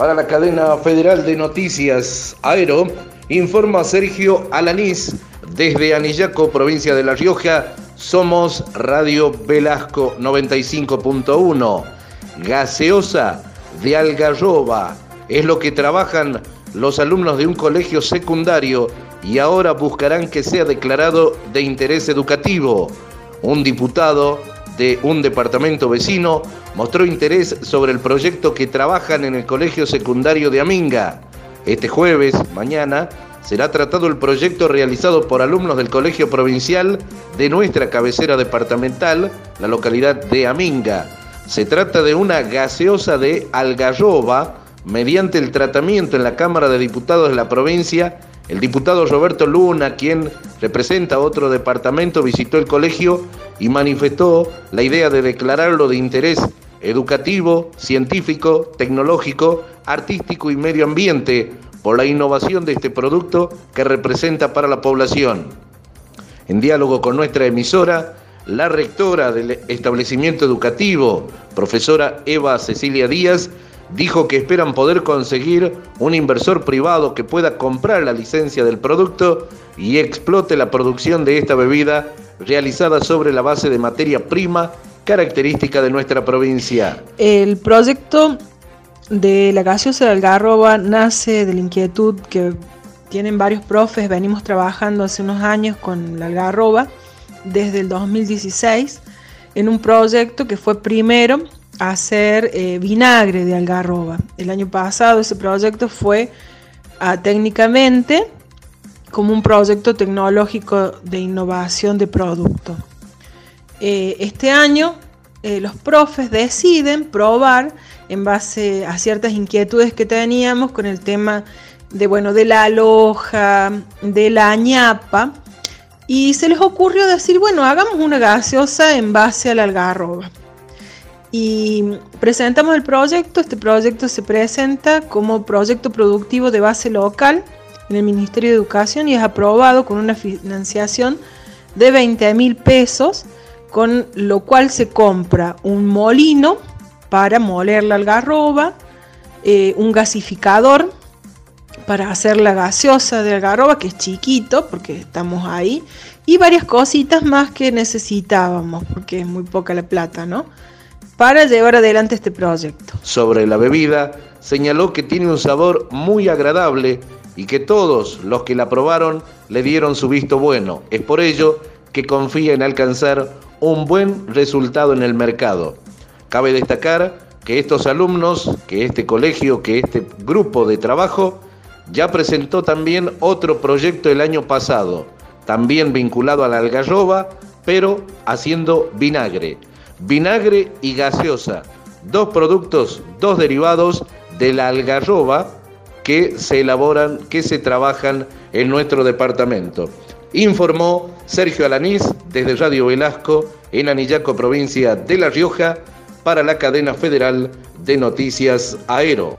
Para la cadena federal de noticias Aero, informa Sergio Alanís desde Anillaco, provincia de La Rioja. Somos Radio Velasco 95.1. Gaseosa de Algarroba es lo que trabajan los alumnos de un colegio secundario y ahora buscarán que sea declarado de interés educativo. Un diputado de un departamento vecino mostró interés sobre el proyecto que trabajan en el colegio secundario de Aminga. Este jueves, mañana, será tratado el proyecto realizado por alumnos del colegio provincial de nuestra cabecera departamental, la localidad de Aminga. Se trata de una gaseosa de algarroba mediante el tratamiento en la Cámara de Diputados de la provincia el diputado Roberto Luna, quien representa otro departamento, visitó el colegio y manifestó la idea de declararlo de interés educativo, científico, tecnológico, artístico y medio ambiente por la innovación de este producto que representa para la población. En diálogo con nuestra emisora, la rectora del establecimiento educativo, profesora Eva Cecilia Díaz, dijo que esperan poder conseguir un inversor privado que pueda comprar la licencia del producto y explote la producción de esta bebida realizada sobre la base de materia prima característica de nuestra provincia. El proyecto de la gaseosa de Algarroba nace de la inquietud que tienen varios profes, venimos trabajando hace unos años con la Algarroba desde el 2016 en un proyecto que fue primero hacer eh, vinagre de algarroba. El año pasado ese proyecto fue ah, técnicamente como un proyecto tecnológico de innovación de producto. Eh, este año eh, los profes deciden probar en base a ciertas inquietudes que teníamos con el tema de, bueno, de la aloja, de la ñapa, y se les ocurrió decir, bueno, hagamos una gaseosa en base a la algarroba y presentamos el proyecto. Este proyecto se presenta como proyecto productivo de base local en el Ministerio de Educación y es aprobado con una financiación de 20 mil pesos, con lo cual se compra un molino para moler la algarroba, eh, un gasificador para hacer la gaseosa de algarroba, que es chiquito porque estamos ahí, y varias cositas más que necesitábamos, porque es muy poca la plata, ¿no? Para llevar adelante este proyecto. Sobre la bebida, señaló que tiene un sabor muy agradable y que todos los que la probaron le dieron su visto bueno. Es por ello que confía en alcanzar un buen resultado en el mercado. Cabe destacar que estos alumnos, que este colegio, que este grupo de trabajo ya presentó también otro proyecto el año pasado, también vinculado a la algarroba, pero haciendo vinagre vinagre y gaseosa, dos productos, dos derivados de la algarroba que se elaboran, que se trabajan en nuestro departamento. Informó Sergio Alanís desde Radio Velasco en Anillaco, provincia de La Rioja, para la cadena federal de noticias Aero.